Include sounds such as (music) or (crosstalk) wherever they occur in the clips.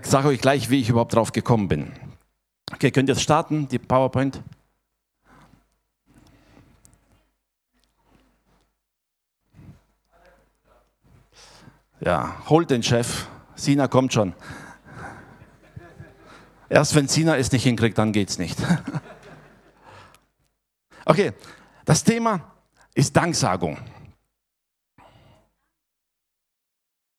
Ich sage euch gleich, wie ich überhaupt drauf gekommen bin. Okay, könnt ihr jetzt starten, die PowerPoint? Ja, holt den Chef. Sina kommt schon. Erst wenn Sina es nicht hinkriegt, dann geht's nicht. (laughs) Okay, das Thema ist Danksagung.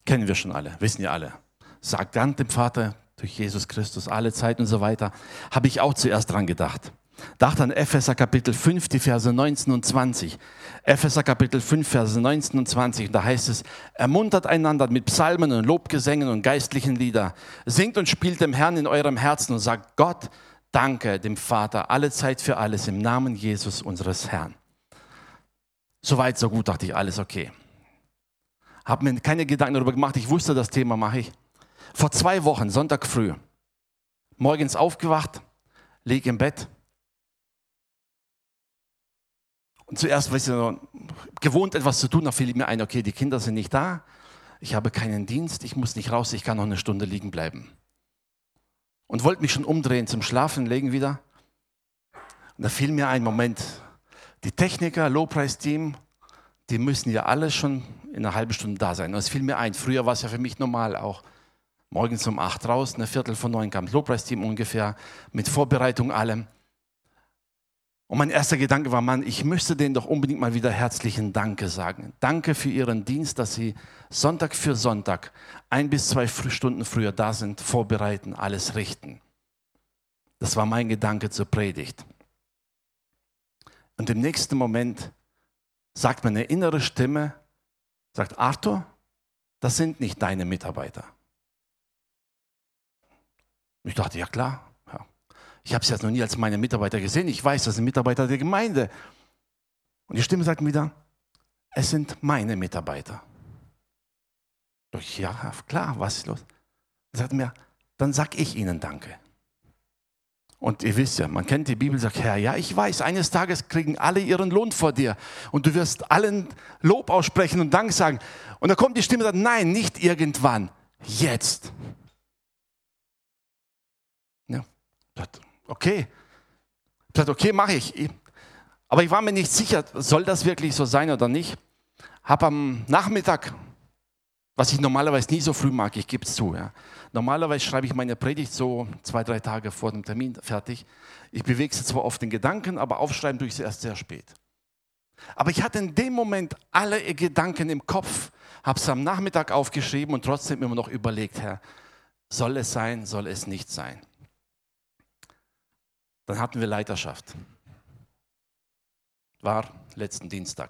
Kennen wir schon alle, wissen ja alle. Sagt Dank dem Vater durch Jesus Christus alle Zeit und so weiter. Habe ich auch zuerst dran gedacht. Dachte an Epheser Kapitel 5, die Verse 19 und 20. Epheser Kapitel 5, Verse 19 und 20. Und da heißt es, ermuntert einander mit Psalmen und Lobgesängen und geistlichen Lieder. Singt und spielt dem Herrn in eurem Herzen und sagt Gott, danke dem Vater, alle Zeit für alles im Namen Jesus unseres Herrn. Soweit, so gut, dachte ich, alles okay. Habe mir keine Gedanken darüber gemacht, ich wusste, das Thema mache ich. Vor zwei Wochen, Sonntag früh, morgens aufgewacht, liege im Bett. Und zuerst, weißt du, gewohnt etwas zu tun, da fiel mir ein, okay, die Kinder sind nicht da, ich habe keinen Dienst, ich muss nicht raus, ich kann noch eine Stunde liegen bleiben. Und wollte mich schon umdrehen zum Schlafen legen wieder. Und da fiel mir ein Moment, die Techniker, Low-Price-Team, die müssen ja alle schon in einer halben Stunde da sein. Und es fiel mir ein, früher war es ja für mich normal auch. Morgens um acht raus, eine Viertel von neun kam das Lobpreisteam ungefähr, mit Vorbereitung allem. Und mein erster Gedanke war, Mann, ich müsste denen doch unbedingt mal wieder herzlichen Danke sagen. Danke für ihren Dienst, dass sie Sonntag für Sonntag ein bis zwei Stunden früher da sind, vorbereiten, alles richten. Das war mein Gedanke zur Predigt. Und im nächsten Moment sagt meine innere Stimme, sagt Arthur, das sind nicht deine Mitarbeiter. Ich dachte, ja klar, ja. ich habe es jetzt noch nie als meine Mitarbeiter gesehen. Ich weiß, das sind Mitarbeiter der Gemeinde. Und die Stimme sagt mir wieder, es sind meine Mitarbeiter. Ich, ja, klar, was ist los? Er sagt mir, dann sag ich ihnen Danke. Und ihr wisst ja, man kennt die Bibel, sagt, Herr, ja, ich weiß, eines Tages kriegen alle ihren Lohn vor dir und du wirst allen Lob aussprechen und Dank sagen. Und da kommt die Stimme und sagt, nein, nicht irgendwann, jetzt. Ja, okay. okay, mache ich. Aber ich war mir nicht sicher, soll das wirklich so sein oder nicht. Habe am Nachmittag, was ich normalerweise nie so früh mag, ich gebe es zu, ja, Normalerweise schreibe ich meine Predigt so zwei, drei Tage vor dem Termin fertig. Ich bewege sie zwar auf den Gedanken, aber aufschreiben tue ich sie erst sehr spät. Aber ich hatte in dem Moment alle Gedanken im Kopf, habe sie am Nachmittag aufgeschrieben und trotzdem immer noch überlegt, Herr, soll es sein, soll es nicht sein? Dann hatten wir Leiterschaft. War letzten Dienstag.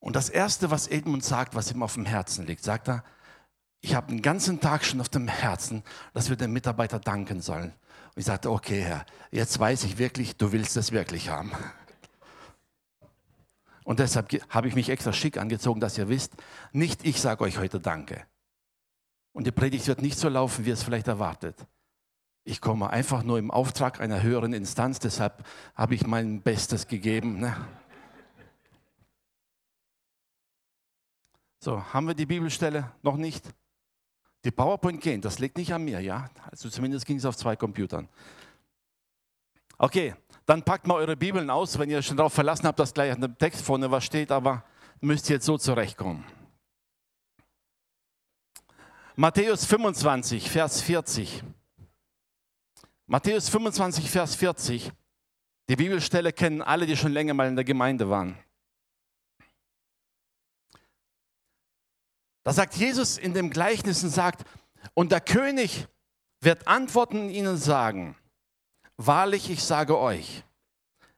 Und das Erste, was Edmund sagt, was ihm auf dem Herzen liegt, sagt er, ich habe den ganzen Tag schon auf dem Herzen, dass wir den Mitarbeiter danken sollen. Und ich sagte, okay, Herr, jetzt weiß ich wirklich, du willst es wirklich haben. Und deshalb habe ich mich extra schick angezogen, dass ihr wisst, nicht ich sage euch heute Danke. Und die Predigt wird nicht so laufen, wie ihr es vielleicht erwartet. Ich komme einfach nur im Auftrag einer höheren Instanz, deshalb habe ich mein Bestes gegeben. Ne? So, haben wir die Bibelstelle noch nicht? Die PowerPoint gehen, das liegt nicht an mir, ja? Also zumindest ging es auf zwei Computern. Okay, dann packt mal eure Bibeln aus, wenn ihr schon darauf verlassen habt, dass gleich an dem Text vorne was steht, aber müsst ihr jetzt so zurechtkommen. Matthäus 25, Vers 40. Matthäus 25, Vers 40. Die Bibelstelle kennen alle, die schon länger mal in der Gemeinde waren. Da sagt Jesus in dem Gleichnis und sagt, und der König wird antworten ihnen sagen, wahrlich, ich sage euch,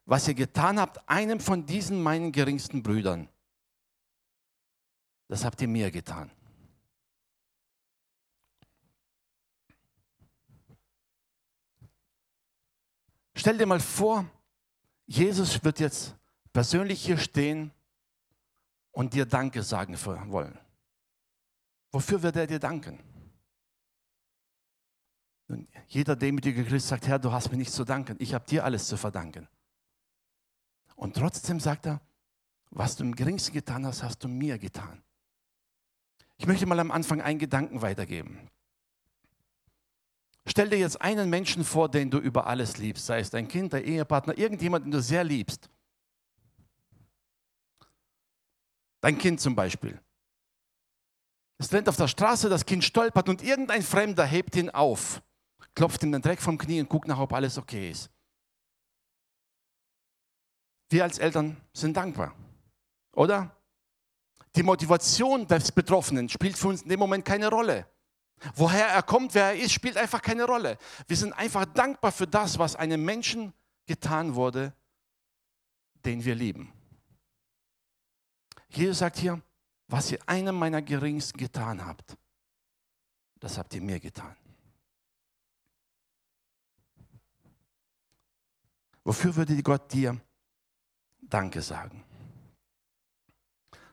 was ihr getan habt, einem von diesen meinen geringsten Brüdern, das habt ihr mir getan. Stell dir mal vor, Jesus wird jetzt persönlich hier stehen und dir Danke sagen wollen. Wofür wird er dir danken? Und jeder demütige Christ sagt, Herr, du hast mir nichts zu danken. Ich habe dir alles zu verdanken. Und trotzdem sagt er, was du im geringsten getan hast, hast du mir getan. Ich möchte mal am Anfang einen Gedanken weitergeben. Stell dir jetzt einen Menschen vor, den du über alles liebst, sei es dein Kind, dein Ehepartner, irgendjemand, den du sehr liebst. Dein Kind zum Beispiel. Es rennt auf der Straße, das Kind stolpert und irgendein Fremder hebt ihn auf, klopft ihm den Dreck vom Knie und guckt nach, ob alles okay ist. Wir als Eltern sind dankbar, oder? Die Motivation des Betroffenen spielt für uns in dem Moment keine Rolle. Woher er kommt, wer er ist, spielt einfach keine Rolle. Wir sind einfach dankbar für das, was einem Menschen getan wurde, den wir lieben. Jesus sagt hier, was ihr einem meiner Geringsten getan habt, das habt ihr mir getan. Wofür würde Gott dir Danke sagen?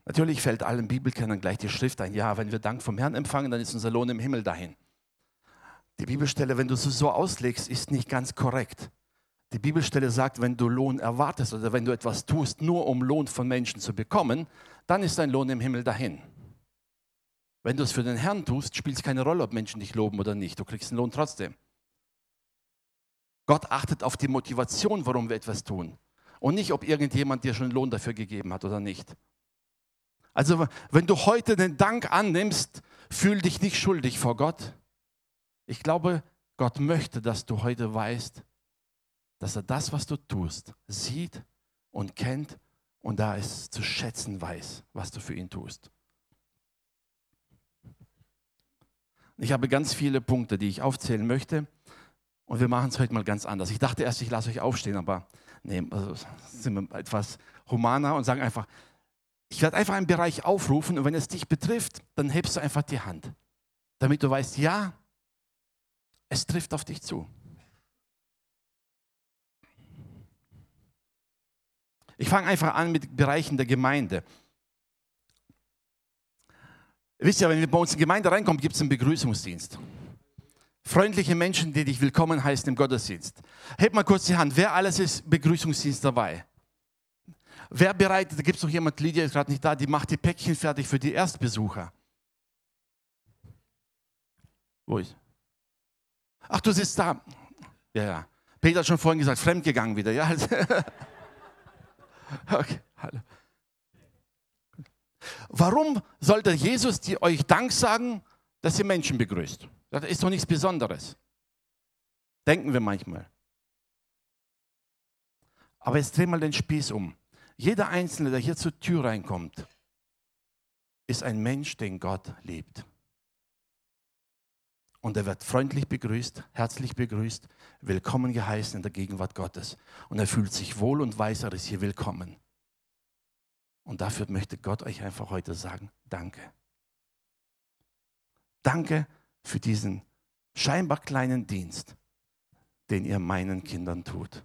Natürlich fällt allen Bibelkennern gleich die Schrift ein. Ja, wenn wir Dank vom Herrn empfangen, dann ist unser Lohn im Himmel dahin. Die Bibelstelle, wenn du es so auslegst, ist nicht ganz korrekt. Die Bibelstelle sagt, wenn du Lohn erwartest oder wenn du etwas tust, nur um Lohn von Menschen zu bekommen, dann ist dein Lohn im Himmel dahin. Wenn du es für den Herrn tust, spielt es keine Rolle, ob Menschen dich loben oder nicht. Du kriegst einen Lohn trotzdem. Gott achtet auf die Motivation, warum wir etwas tun. Und nicht, ob irgendjemand dir schon Lohn dafür gegeben hat oder nicht. Also wenn du heute den Dank annimmst, fühl dich nicht schuldig vor Gott. Ich glaube, Gott möchte, dass du heute weißt, dass er das, was du tust, sieht und kennt und da es zu schätzen weiß, was du für ihn tust. Ich habe ganz viele Punkte, die ich aufzählen möchte und wir machen es heute mal ganz anders. Ich dachte erst, ich lasse euch aufstehen, aber nee, also sind wir etwas humaner und sagen einfach, ich werde einfach einen Bereich aufrufen und wenn es dich betrifft, dann hebst du einfach die Hand, damit du weißt, ja, es trifft auf dich zu. Ich fange einfach an mit Bereichen der Gemeinde. Ihr wisst ja, wenn wir bei uns in die Gemeinde reinkommen, gibt es einen Begrüßungsdienst. Freundliche Menschen, die dich willkommen heißen im Gottesdienst. Heb mal kurz die Hand. Wer alles ist Begrüßungsdienst dabei? Wer bereitet, da gibt es noch jemand, Lydia ist gerade nicht da, die macht die Päckchen fertig für die Erstbesucher. Wo ist? Ach, du sitzt da. Ja, ja. Peter hat schon vorhin gesagt, fremdgegangen wieder. Ja. (laughs) Okay, hallo. Warum sollte Jesus die euch Dank sagen, dass ihr Menschen begrüßt? Das ist doch nichts Besonderes. Denken wir manchmal. Aber jetzt dreh mal den Spieß um. Jeder Einzelne, der hier zur Tür reinkommt, ist ein Mensch, den Gott liebt. Und er wird freundlich begrüßt, herzlich begrüßt, willkommen geheißen in der Gegenwart Gottes. Und er fühlt sich wohl und weiß, er ist hier willkommen. Und dafür möchte Gott euch einfach heute sagen, danke. Danke für diesen scheinbar kleinen Dienst, den ihr meinen Kindern tut.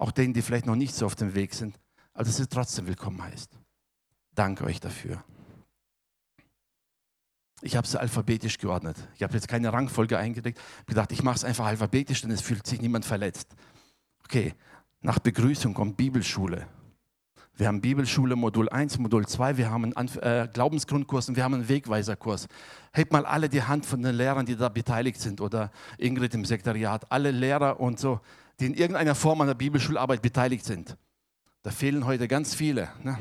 Auch denen, die vielleicht noch nicht so auf dem Weg sind, aber dass ihr trotzdem willkommen heißt. Danke euch dafür. Ich habe es alphabetisch geordnet. Ich habe jetzt keine Rangfolge eingelegt. Ich habe gedacht, ich mache es einfach alphabetisch, denn es fühlt sich niemand verletzt. Okay, nach Begrüßung kommt Bibelschule. Wir haben Bibelschule Modul 1, Modul 2, wir haben einen äh, Glaubensgrundkurs und wir haben einen Wegweiserkurs. Hebt mal alle die Hand von den Lehrern, die da beteiligt sind oder Ingrid im Sekretariat, alle Lehrer und so, die in irgendeiner Form an der Bibelschularbeit beteiligt sind. Da fehlen heute ganz viele. Ne?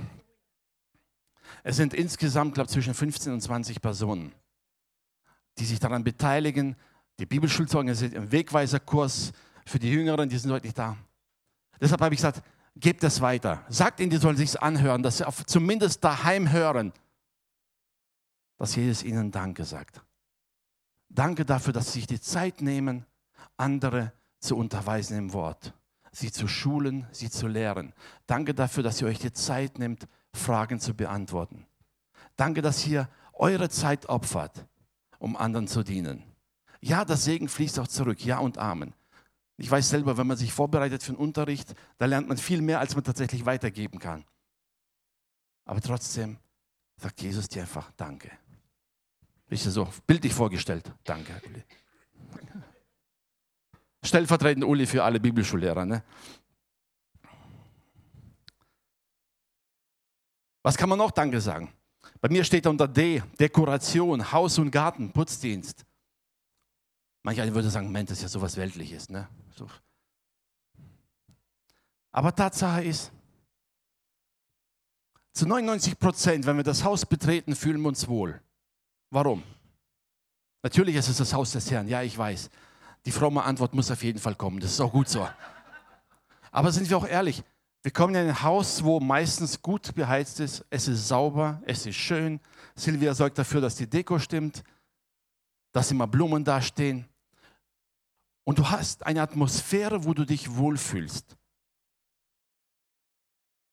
Es sind insgesamt, glaube ich, zwischen 15 und 20 Personen, die sich daran beteiligen. Die Bibelschulzeugen sind im Wegweiserkurs für die Jüngeren, die sind heute nicht da. Deshalb habe ich gesagt, gebt es weiter. Sagt ihnen, die sollen sich anhören, dass sie zumindest daheim hören, dass Jesus ihnen Danke sagt. Danke dafür, dass sie sich die Zeit nehmen, andere zu unterweisen im Wort, sie zu schulen, sie zu lehren. Danke dafür, dass ihr euch die Zeit nehmt, Fragen zu beantworten. Danke, dass ihr eure Zeit opfert, um anderen zu dienen. Ja, das Segen fließt auch zurück. Ja und Amen. Ich weiß selber, wenn man sich vorbereitet für den Unterricht, da lernt man viel mehr, als man tatsächlich weitergeben kann. Aber trotzdem sagt Jesus dir einfach Danke. Ist ja so bildlich vorgestellt. Danke, Uli. Stellvertretend Uli für alle Bibelschullehrer. Ne? Was kann man noch Danke sagen? Bei mir steht unter D, Dekoration, Haus und Garten, Putzdienst. Manch einer würde sagen, Moment, das ist ja sowas Weltliches. Ne? So. Aber Tatsache ist, zu 99 Prozent, wenn wir das Haus betreten, fühlen wir uns wohl. Warum? Natürlich ist es das Haus des Herrn, ja, ich weiß. Die fromme Antwort muss auf jeden Fall kommen, das ist auch gut so. Aber sind wir auch ehrlich, wir kommen in ein Haus, wo meistens gut beheizt ist, es ist sauber, es ist schön. Silvia sorgt dafür, dass die Deko stimmt, dass immer Blumen dastehen. Und du hast eine Atmosphäre, wo du dich wohlfühlst,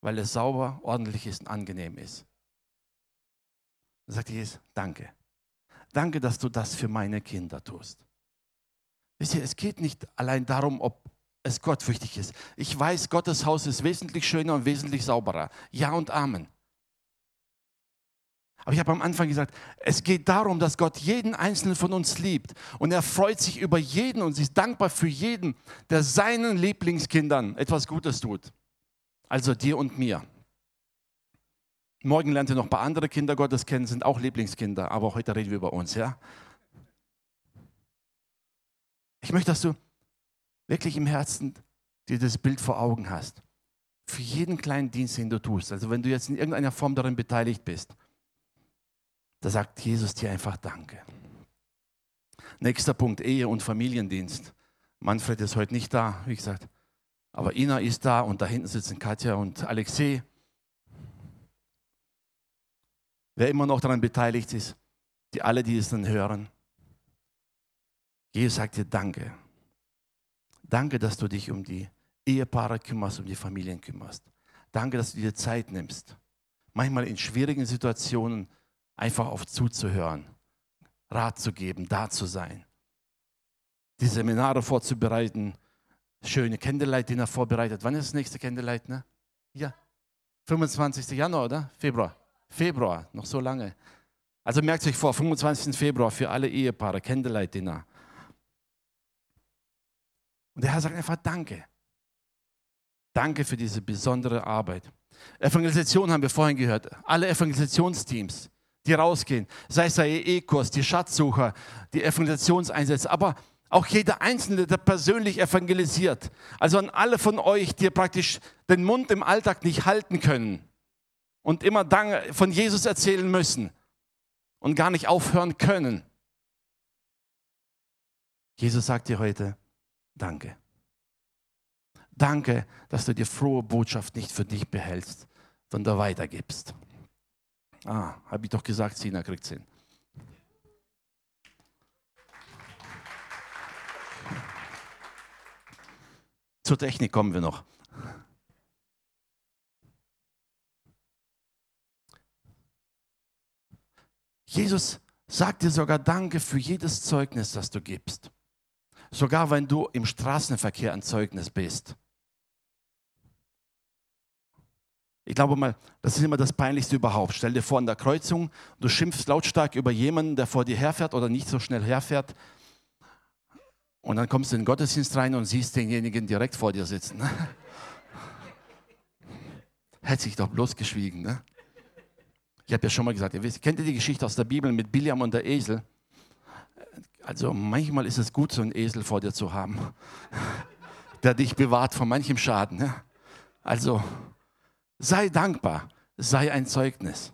weil es sauber, ordentlich ist und angenehm ist. Dann sagt Jesus, danke. Danke, dass du das für meine Kinder tust. Wisst ihr, es geht nicht allein darum, ob es gottfürchtig ist. Ich weiß, Gottes Haus ist wesentlich schöner und wesentlich sauberer. Ja und Amen. Aber ich habe am Anfang gesagt, es geht darum, dass Gott jeden einzelnen von uns liebt. Und er freut sich über jeden und ist dankbar für jeden, der seinen Lieblingskindern etwas Gutes tut. Also dir und mir. Morgen lernt ihr noch ein paar andere Kinder Gottes kennen, sind auch Lieblingskinder. Aber heute reden wir über uns, ja? Ich möchte, dass du wirklich im Herzen dir das Bild vor Augen hast. Für jeden kleinen Dienst, den du tust. Also wenn du jetzt in irgendeiner Form darin beteiligt bist, da sagt Jesus dir einfach Danke. Nächster Punkt, Ehe- und Familiendienst. Manfred ist heute nicht da, wie gesagt. Aber Ina ist da und da hinten sitzen Katja und Alexei. Wer immer noch daran beteiligt ist, die alle, die es dann hören. Jesus sagt dir Danke. Danke, dass du dich um die Ehepaare kümmerst, um die Familien kümmerst. Danke, dass du dir Zeit nimmst. Manchmal in schwierigen Situationen einfach auf zuzuhören, Rat zu geben, da zu sein. Die Seminare vorzubereiten, schöne Candlelight-Dinner vorbereitet. Wann ist das nächste Candlelight? Ne? Ja, 25. Januar, oder? Februar. Februar, noch so lange. Also merkt euch vor, 25. Februar für alle Ehepaare, Candlelight-Dinner. Und der Herr sagt einfach Danke. Danke für diese besondere Arbeit. Evangelisation haben wir vorhin gehört. Alle Evangelisationsteams, die rausgehen, sei es der EE-Kurs, die Schatzsucher, die Evangelisationseinsätze, aber auch jeder Einzelne, der persönlich evangelisiert. Also an alle von euch, die praktisch den Mund im Alltag nicht halten können und immer von Jesus erzählen müssen und gar nicht aufhören können. Jesus sagt dir heute, Danke. Danke, dass du die frohe Botschaft nicht für dich behältst, sondern weitergibst. Ah, habe ich doch gesagt, Sina kriegt es hin. Zur Technik kommen wir noch. Jesus sagt dir sogar Danke für jedes Zeugnis, das du gibst. Sogar wenn du im Straßenverkehr ein Zeugnis bist. Ich glaube mal, das ist immer das Peinlichste überhaupt. Stell dir vor, an der Kreuzung, du schimpfst lautstark über jemanden, der vor dir herfährt oder nicht so schnell herfährt. Und dann kommst du in den Gottesdienst rein und siehst denjenigen direkt vor dir sitzen. Ne? Hätte sich doch bloß geschwiegen. Ne? Ich habe ja schon mal gesagt, ihr wisst, kennt ihr die Geschichte aus der Bibel mit Biliam und der Esel? Also manchmal ist es gut, so einen Esel vor dir zu haben, (laughs) der dich bewahrt von manchem Schaden. Ne? Also sei dankbar, sei ein Zeugnis.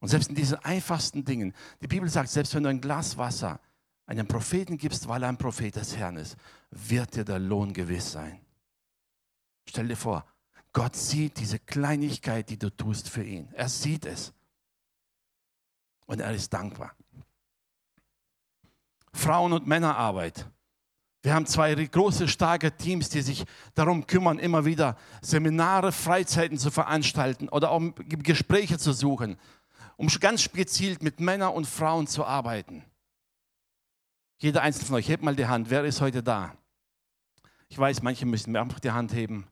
Und selbst in diesen einfachsten Dingen, die Bibel sagt, selbst wenn du ein Glas Wasser einem Propheten gibst, weil er ein Prophet des Herrn ist, wird dir der Lohn gewiss sein. Stell dir vor, Gott sieht diese Kleinigkeit, die du tust für ihn. Er sieht es. Und er ist dankbar. Frauen- und Männerarbeit. Wir haben zwei große, starke Teams, die sich darum kümmern, immer wieder Seminare, Freizeiten zu veranstalten oder auch Gespräche zu suchen, um ganz gezielt mit Männern und Frauen zu arbeiten. Jeder einzelne von euch, hebt mal die Hand. Wer ist heute da? Ich weiß, manche müssen mir einfach die Hand heben.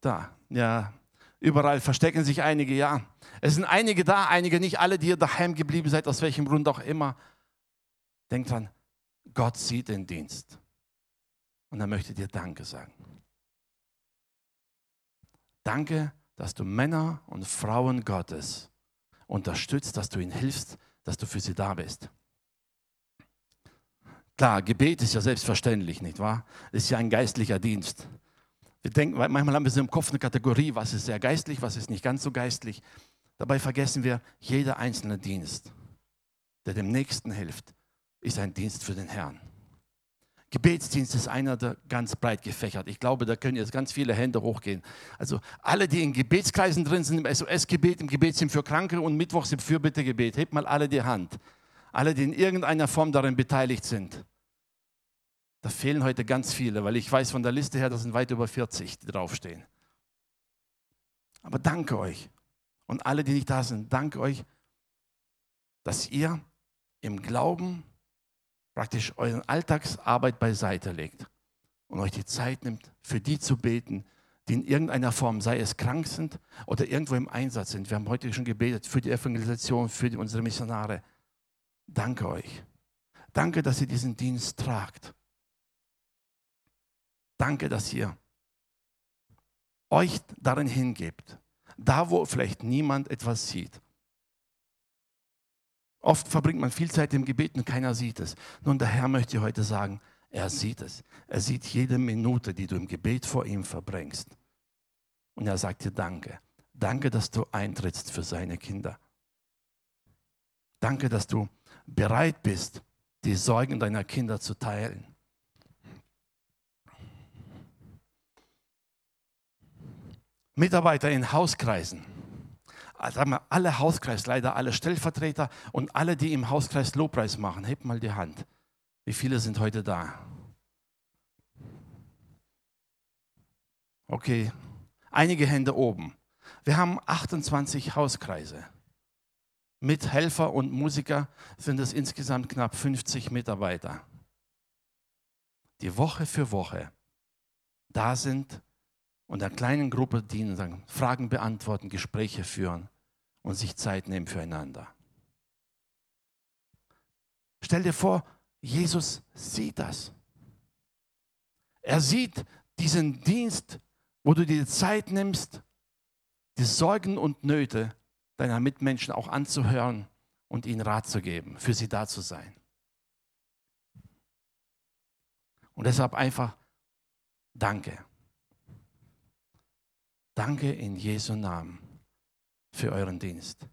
Da, ja. Überall verstecken sich einige, ja. Es sind einige da, einige nicht, alle, die ihr daheim geblieben seid, aus welchem Grund auch immer. Denkt dran, Gott sieht den Dienst. Und er möchte dir Danke sagen. Danke, dass du Männer und Frauen Gottes unterstützt, dass du ihnen hilfst, dass du für sie da bist. Klar, Gebet ist ja selbstverständlich, nicht wahr? Ist ja ein geistlicher Dienst. Wir denken, manchmal haben wir so im Kopf eine Kategorie, was ist sehr geistlich, was ist nicht ganz so geistlich. Dabei vergessen wir, jeder einzelne Dienst, der dem Nächsten hilft, ist ein Dienst für den Herrn. Gebetsdienst ist einer, der ganz breit gefächert. Ich glaube, da können jetzt ganz viele Hände hochgehen. Also alle, die in Gebetskreisen drin sind, im SOS-Gebet, im Gebetsteam für Kranke und Mittwochs im Fürbittegebet, hebt mal alle die Hand. Alle, die in irgendeiner Form darin beteiligt sind. Da fehlen heute ganz viele, weil ich weiß von der Liste her, da sind weit über 40, die draufstehen. Aber danke euch. Und alle, die nicht da sind, danke euch, dass ihr im Glauben praktisch euren Alltagsarbeit beiseite legt und euch die Zeit nimmt, für die zu beten, die in irgendeiner Form, sei es krank sind oder irgendwo im Einsatz sind. Wir haben heute schon gebetet für die Evangelisation, für die, unsere Missionare. Danke euch. Danke, dass ihr diesen Dienst tragt. Danke, dass ihr euch darin hingebt. Da, wo vielleicht niemand etwas sieht. Oft verbringt man viel Zeit im Gebet und keiner sieht es. Nun, der Herr möchte heute sagen, er sieht es. Er sieht jede Minute, die du im Gebet vor ihm verbringst. Und er sagt dir Danke. Danke, dass du eintrittst für seine Kinder. Danke, dass du bereit bist, die Sorgen deiner Kinder zu teilen. Mitarbeiter in Hauskreisen sagen wir, alle Hauskreisleiter, alle Stellvertreter und alle, die im Hauskreis Lobpreis machen, hebt mal die Hand. Wie viele sind heute da? Okay, einige Hände oben. Wir haben 28 Hauskreise. Mit Helfer und Musiker sind es insgesamt knapp 50 Mitarbeiter, die Woche für Woche da sind und einer kleinen Gruppe dienen, sagen, Fragen beantworten, Gespräche führen und sich Zeit nehmen füreinander. Stell dir vor, Jesus sieht das. Er sieht diesen Dienst, wo du dir Zeit nimmst, die Sorgen und Nöte deiner Mitmenschen auch anzuhören und ihnen Rat zu geben, für sie da zu sein. Und deshalb einfach Danke. Danke in Jesu Namen für euren Dienst.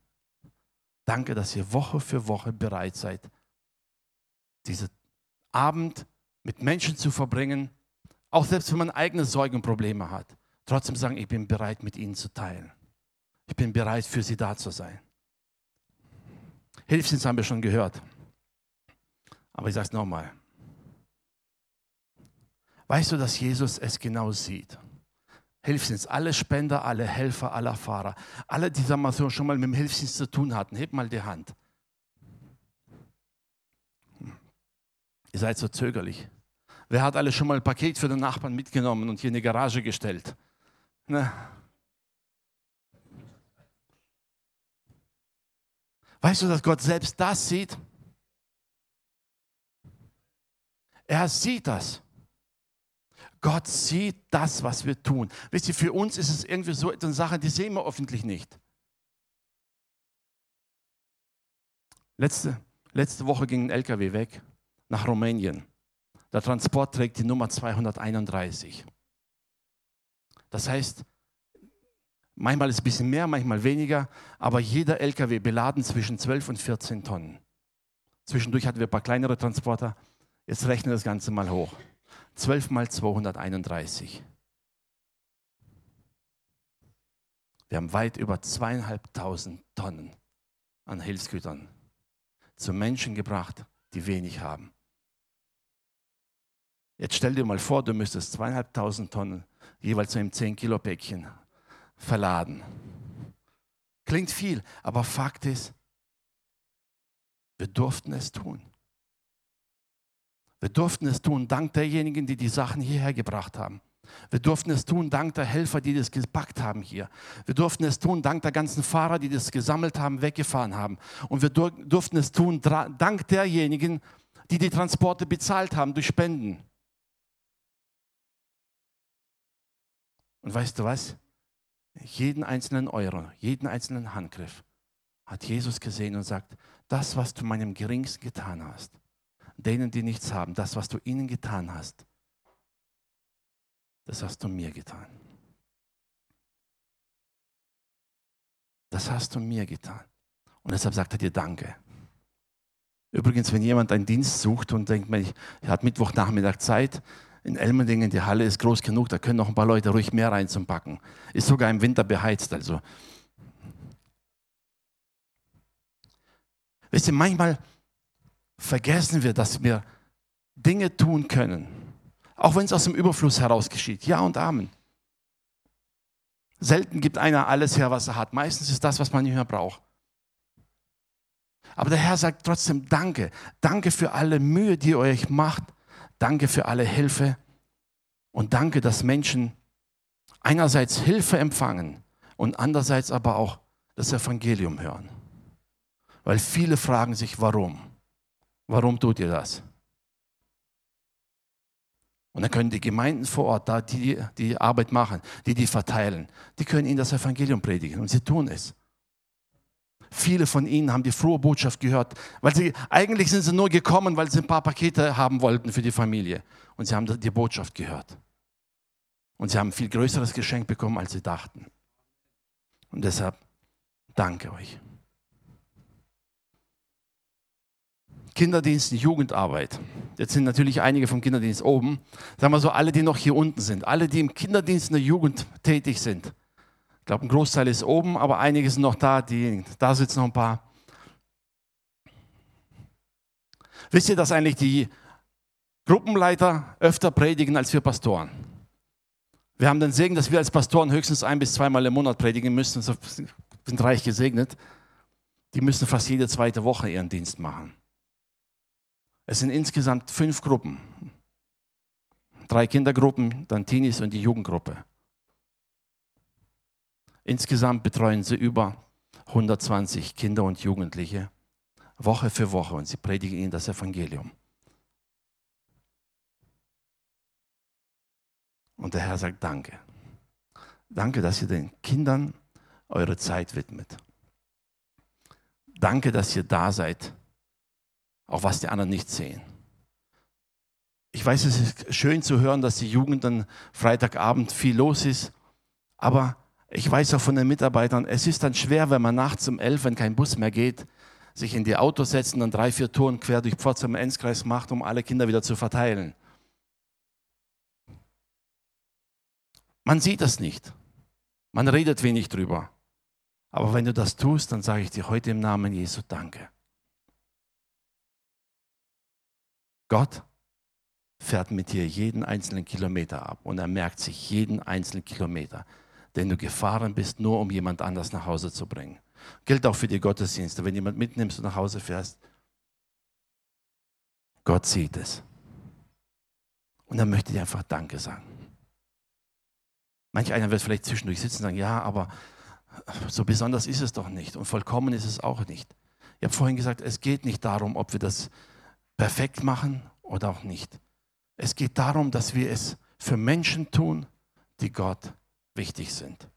Danke, dass ihr Woche für Woche bereit seid, diesen Abend mit Menschen zu verbringen, auch selbst wenn man eigene Sorgen und Probleme hat. Trotzdem sagen, ich bin bereit, mit ihnen zu teilen. Ich bin bereit, für sie da zu sein. Hilfsdienst haben wir schon gehört. Aber ich sage es nochmal. Weißt du, dass Jesus es genau sieht? Hilfsdienst, alle Spender, alle Helfer, alle Fahrer, alle, die sagen schon mal mit dem Hilfsdienst zu tun hatten, hebt mal die Hand. Hm. Ihr seid so zögerlich. Wer hat alle schon mal ein Paket für den Nachbarn mitgenommen und hier in die Garage gestellt? Ne? Weißt du, dass Gott selbst das sieht? Er sieht das. Gott sieht das, was wir tun. Wisst ihr, für uns ist es irgendwie so eine Sache, die sehen wir öffentlich nicht. Letzte, letzte Woche ging ein LKW weg nach Rumänien. Der Transport trägt die Nummer 231. Das heißt, manchmal ist es ein bisschen mehr, manchmal weniger, aber jeder LKW beladen zwischen 12 und 14 Tonnen. Zwischendurch hatten wir ein paar kleinere Transporter. Jetzt rechne das Ganze mal hoch. 12 mal 231. Wir haben weit über zweieinhalbtausend Tonnen an Hilfsgütern zu Menschen gebracht, die wenig haben. Jetzt stell dir mal vor, du müsstest zweieinhalbtausend Tonnen jeweils so im 10-Kilo-Päckchen verladen. Klingt viel, aber Fakt ist, wir durften es tun. Wir durften es tun, dank derjenigen, die die Sachen hierher gebracht haben. Wir durften es tun, dank der Helfer, die das gepackt haben hier. Wir durften es tun, dank der ganzen Fahrer, die das gesammelt haben, weggefahren haben. Und wir durften es tun, dank derjenigen, die die Transporte bezahlt haben durch Spenden. Und weißt du was? jeden einzelnen Euro, jeden einzelnen Handgriff hat Jesus gesehen und sagt, das, was du meinem Geringsten getan hast, denen, die nichts haben, das, was du ihnen getan hast, das hast du mir getan. Das hast du mir getan. Und deshalb sagt er dir Danke. Übrigens, wenn jemand einen Dienst sucht und denkt, er hat Mittwochnachmittag Zeit, in Elmendingen, die Halle ist groß genug, da können noch ein paar Leute ruhig mehr rein zum Backen. Ist sogar im Winter beheizt, also. Wisst ihr, manchmal vergessen wir, dass wir Dinge tun können, auch wenn es aus dem Überfluss heraus geschieht. Ja und Amen. Selten gibt einer alles her, was er hat. Meistens ist das, was man nicht mehr braucht. Aber der Herr sagt trotzdem Danke. Danke für alle Mühe, die ihr euch macht. Danke für alle Hilfe. Und danke, dass Menschen einerseits Hilfe empfangen und andererseits aber auch das Evangelium hören. Weil viele fragen sich, warum? Warum tut ihr das? Und dann können die Gemeinden vor Ort, da die die Arbeit machen, die die verteilen, die können ihnen das Evangelium predigen und sie tun es. Viele von ihnen haben die frohe Botschaft gehört, weil sie eigentlich sind sie nur gekommen, weil sie ein paar Pakete haben wollten für die Familie und sie haben die Botschaft gehört. Und sie haben ein viel größeres Geschenk bekommen, als sie dachten. Und deshalb danke euch. Kinderdienst, Jugendarbeit. Jetzt sind natürlich einige vom Kinderdienst oben. Sagen wir so, alle, die noch hier unten sind, alle, die im Kinderdienst in der Jugend tätig sind. Ich glaube, ein Großteil ist oben, aber einige sind noch da, die, da sitzen noch ein paar. Wisst ihr, dass eigentlich die Gruppenleiter öfter predigen als wir Pastoren? Wir haben den Segen, dass wir als Pastoren höchstens ein bis zweimal im Monat predigen müssen. So sind reich gesegnet. Die müssen fast jede zweite Woche ihren Dienst machen. Es sind insgesamt fünf Gruppen. Drei Kindergruppen, dann Teenies und die Jugendgruppe. Insgesamt betreuen sie über 120 Kinder und Jugendliche Woche für Woche und sie predigen ihnen das Evangelium. Und der Herr sagt Danke. Danke, dass ihr den Kindern eure Zeit widmet. Danke, dass ihr da seid auch was die anderen nicht sehen. Ich weiß, es ist schön zu hören, dass die Jugend dann Freitagabend viel los ist, aber ich weiß auch von den Mitarbeitern, es ist dann schwer, wenn man nachts um elf, wenn kein Bus mehr geht, sich in die Autos setzen und drei, vier Touren quer durch Pforzheim Enzkreis macht, um alle Kinder wieder zu verteilen. Man sieht das nicht. Man redet wenig drüber. Aber wenn du das tust, dann sage ich dir heute im Namen Jesu Danke. Gott fährt mit dir jeden einzelnen Kilometer ab und er merkt sich jeden einzelnen Kilometer, den du gefahren bist, nur um jemand anders nach Hause zu bringen. Gilt auch für die Gottesdienste. Wenn jemand mitnimmst und nach Hause fährst, Gott sieht es. Und dann möchte ich einfach Danke sagen. Manch einer wird vielleicht zwischendurch sitzen und sagen, ja, aber so besonders ist es doch nicht und vollkommen ist es auch nicht. Ich habe vorhin gesagt, es geht nicht darum, ob wir das perfekt machen oder auch nicht. Es geht darum, dass wir es für Menschen tun, die Gott wichtig sind.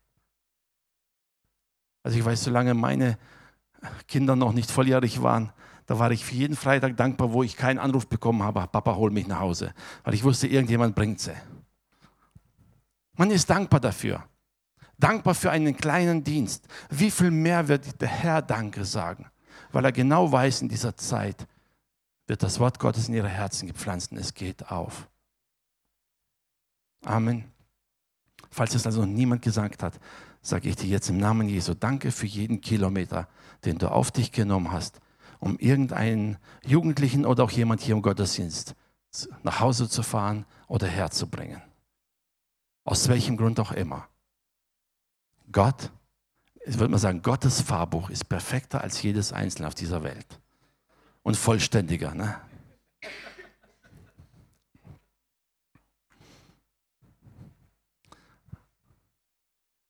Also ich weiß, solange meine Kinder noch nicht volljährig waren, da war ich für jeden Freitag dankbar, wo ich keinen Anruf bekommen habe, Papa, hol mich nach Hause, weil ich wusste, irgendjemand bringt sie. Man ist dankbar dafür. Dankbar für einen kleinen Dienst. Wie viel mehr wird der Herr Danke sagen? Weil er genau weiß in dieser Zeit, wird das Wort Gottes in ihre Herzen gepflanzt und es geht auf. Amen. Falls es also noch niemand gesagt hat, sage ich dir jetzt im Namen Jesu, danke für jeden Kilometer, den du auf dich genommen hast, um irgendeinen Jugendlichen oder auch jemand hier im Gottesdienst nach Hause zu fahren oder herzubringen. Aus welchem Grund auch immer. Gott, ich würde mal sagen, Gottes Fahrbuch ist perfekter als jedes Einzelne auf dieser Welt und vollständiger. Ne?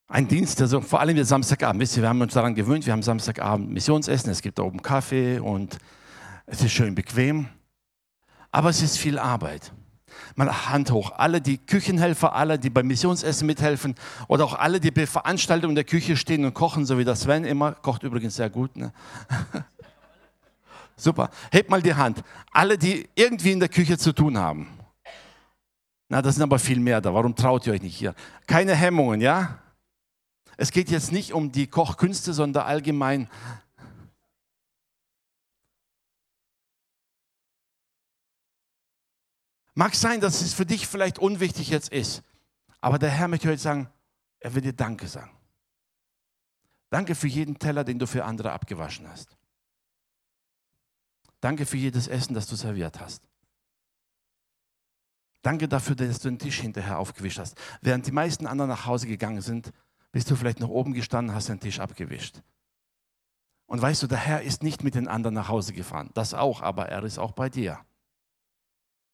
Ein Dienst, also vor allem der Samstagabend. Wisst ihr, wir haben uns daran gewöhnt, wir haben Samstagabend Missionsessen, es gibt da oben Kaffee und es ist schön bequem. Aber es ist viel Arbeit. Mal Hand hoch. Alle die Küchenhelfer, alle, die beim Missionsessen mithelfen oder auch alle, die bei Veranstaltungen der Küche stehen und kochen, so wie das Sven immer. Kocht übrigens sehr gut. Ne? (laughs) Super. Hebt mal die Hand. Alle, die irgendwie in der Küche zu tun haben. Na, das sind aber viel mehr da. Warum traut ihr euch nicht hier? Keine Hemmungen, ja? Es geht jetzt nicht um die Kochkünste, sondern allgemein. Mag sein, dass es für dich vielleicht unwichtig jetzt ist, aber der Herr möchte heute sagen, er will dir Danke sagen. Danke für jeden Teller, den du für andere abgewaschen hast. Danke für jedes Essen, das du serviert hast. Danke dafür, dass du den Tisch hinterher aufgewischt hast. Während die meisten anderen nach Hause gegangen sind, bist du vielleicht noch oben gestanden, hast den Tisch abgewischt. Und weißt du, der Herr ist nicht mit den anderen nach Hause gefahren. Das auch, aber er ist auch bei dir.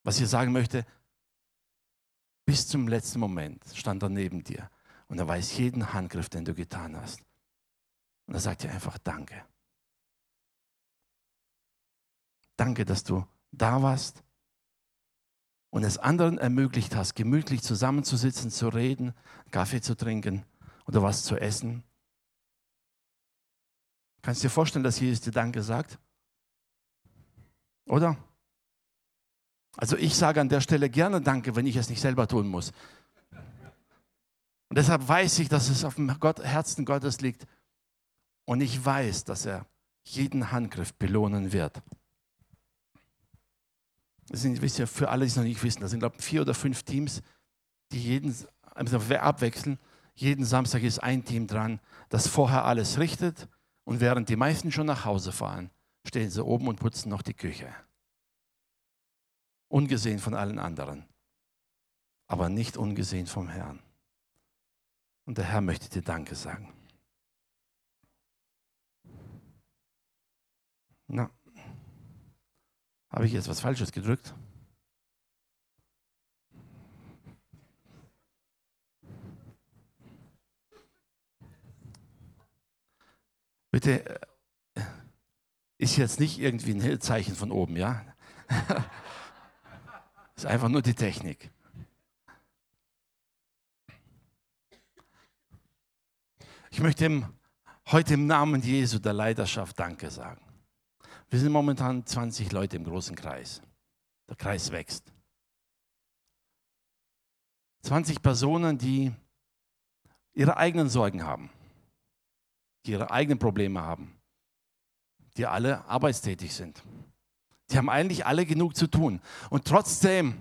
Was ich sagen möchte, bis zum letzten Moment stand er neben dir und er weiß jeden Handgriff, den du getan hast. Und er sagt dir einfach Danke. Danke, dass du da warst und es anderen ermöglicht hast, gemütlich zusammenzusitzen, zu reden, Kaffee zu trinken oder was zu essen. Kannst du dir vorstellen, dass Jesus dir Danke sagt? Oder? Also ich sage an der Stelle gerne Danke, wenn ich es nicht selber tun muss. Und deshalb weiß ich, dass es auf dem Gott, Herzen Gottes liegt. Und ich weiß, dass er jeden Handgriff belohnen wird. Das sind, wisst für alle, die es noch nicht wissen, das sind, glaube ich, vier oder fünf Teams, die jeden, abwechseln. Jeden Samstag ist ein Team dran, das vorher alles richtet und während die meisten schon nach Hause fahren, stehen sie oben und putzen noch die Küche. Ungesehen von allen anderen, aber nicht ungesehen vom Herrn. Und der Herr möchte dir Danke sagen. Na, habe ich jetzt was Falsches gedrückt? Bitte, äh, ist jetzt nicht irgendwie ein Zeichen von oben, ja? (laughs) ist einfach nur die Technik. Ich möchte ihm heute im Namen Jesu der Leiterschaft Danke sagen. Wir sind momentan 20 Leute im großen Kreis. Der Kreis wächst. 20 Personen, die ihre eigenen Sorgen haben die ihre eigenen Probleme haben, die alle arbeitstätig sind. Die haben eigentlich alle genug zu tun. Und trotzdem